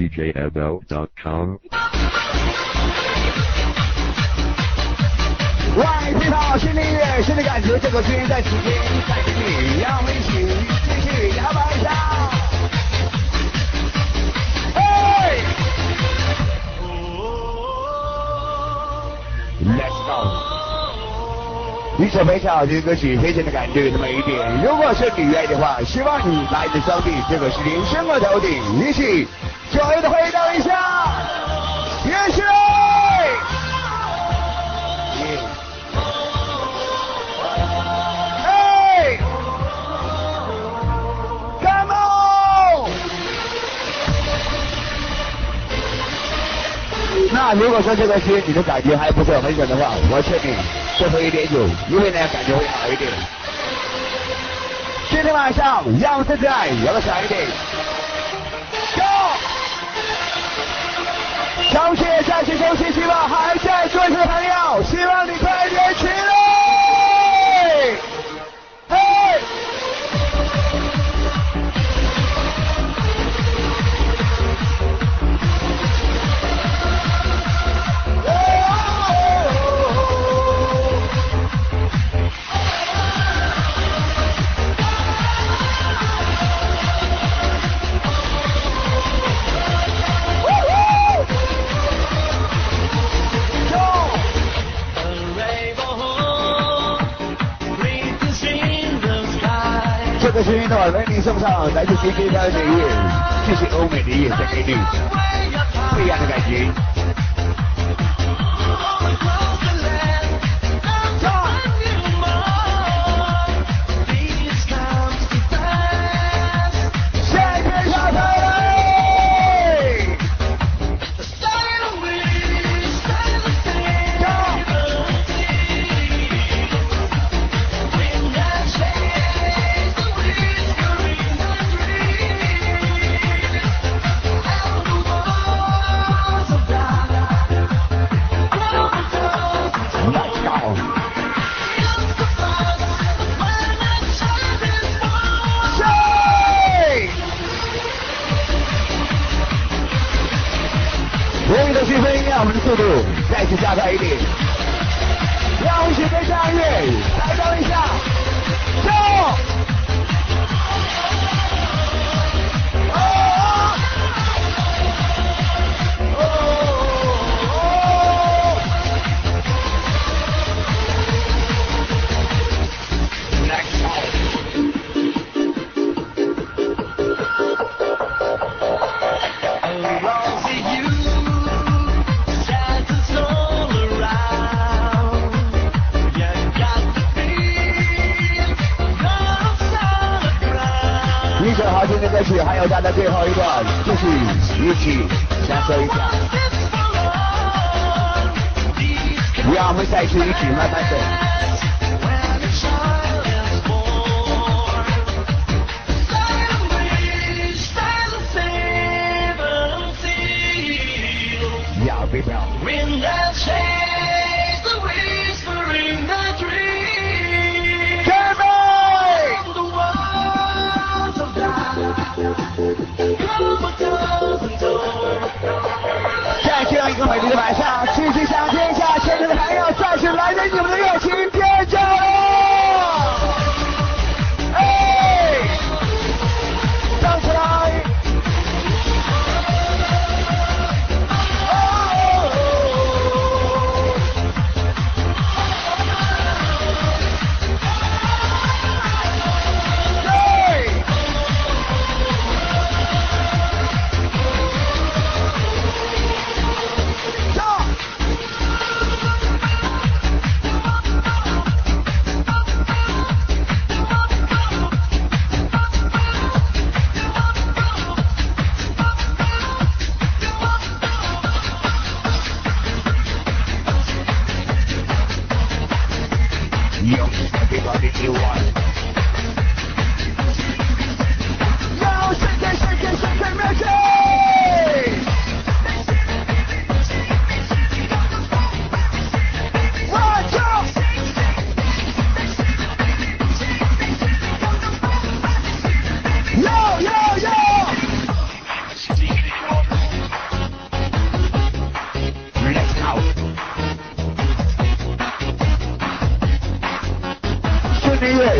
DJMO.com。外披好，新音乐，新的感觉，这个声音在此间带给你，让我们一起继续摇摆一下。嘿，Let's go。一首非常好听的歌曲，非常的感觉有那么一点。如果是你愿意的话，希望你把你的双臂这个是连伸过头顶，一起左右的挥动一下，也许。嘿，Come on！那如果说这个曲你的感觉还不是很准的话，我劝你多喝一点酒，因为呢感觉会好一点。今天晚上让自在，摇的响一点。小姐暂时休息，希望还在坐着的朋友，希望你快点起来。这个是运动为你送上来自 DJ 的音乐，这是欧美的音乐带给你不一样的感觉。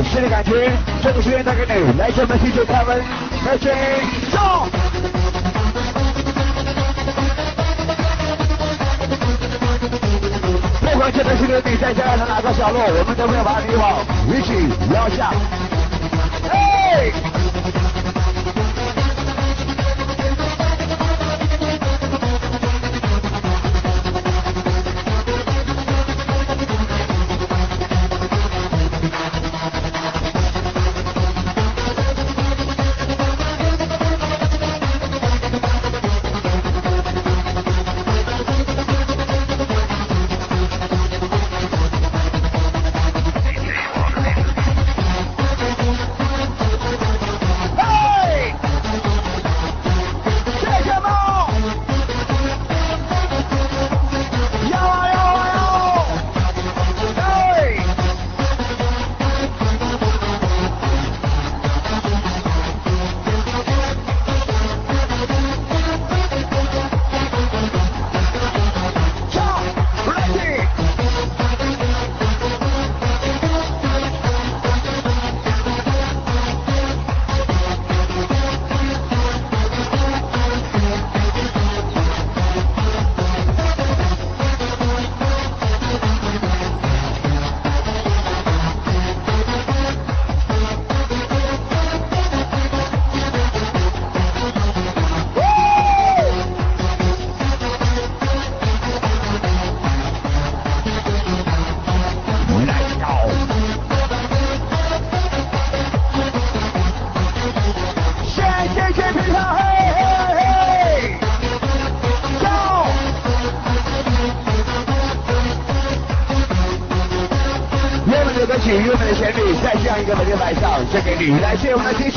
新的感觉，这个时间带给你，来自我们 DJ 开门，开始走。不管现在是个你在家的哪个角落，我们都会把你往一起摇下。哎。来谢我们的天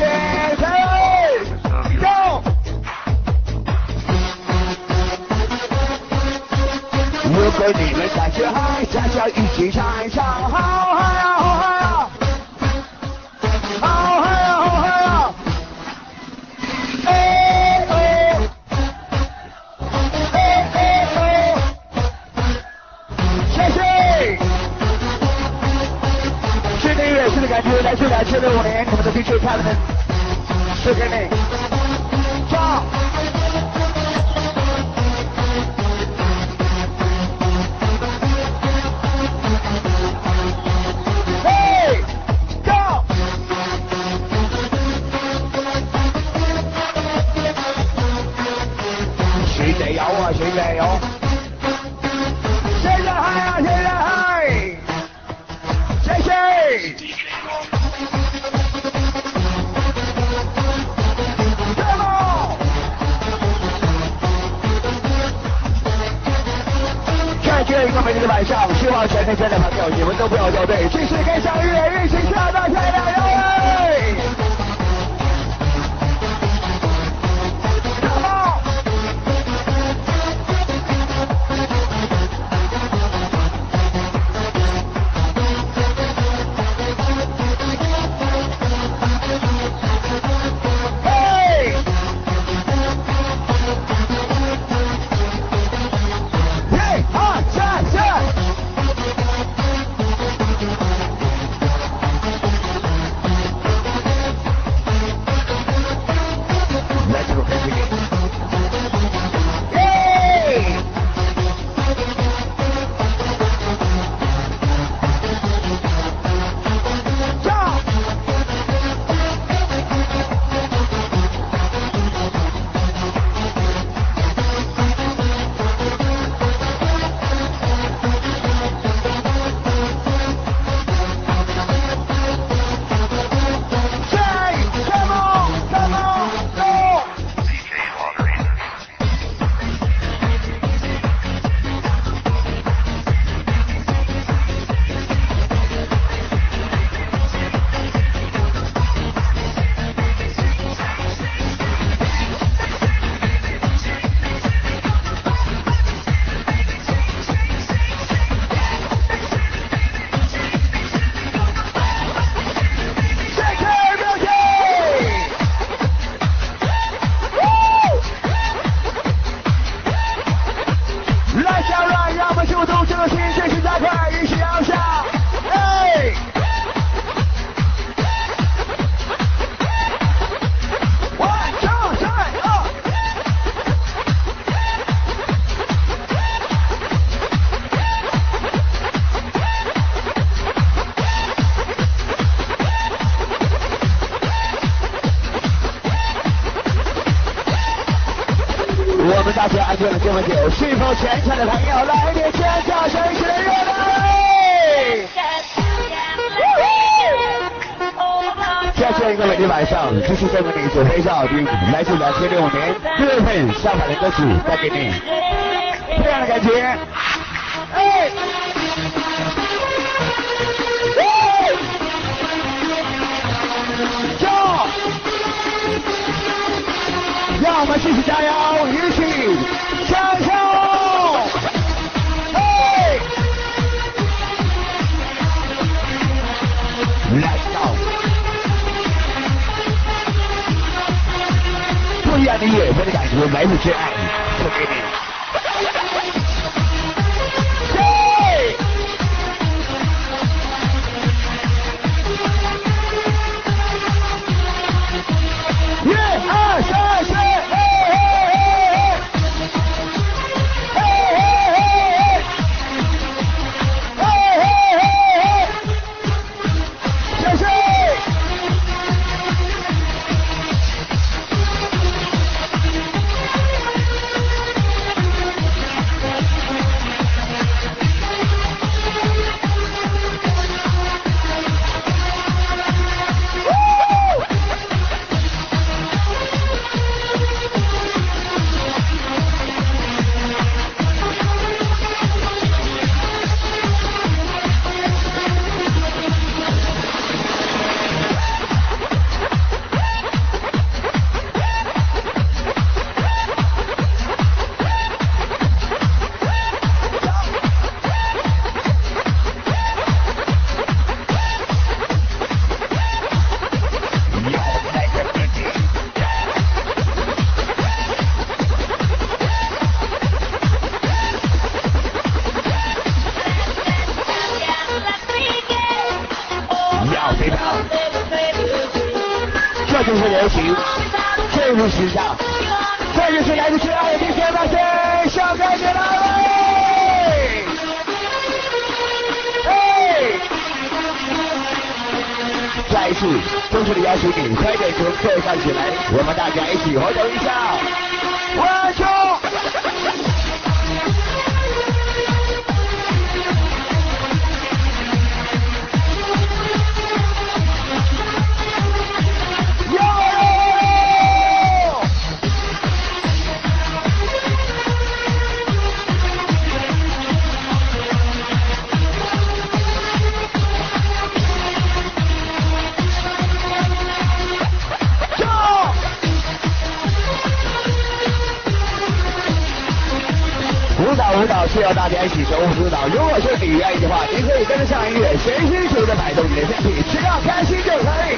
你可以跟着上音乐，全心全意的摆动你的身体，只要开心就可以。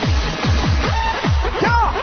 跳。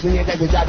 今天带回家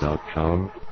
Podcast.com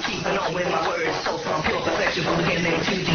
trying to keep an open. My words so from pure perfection from the beginning to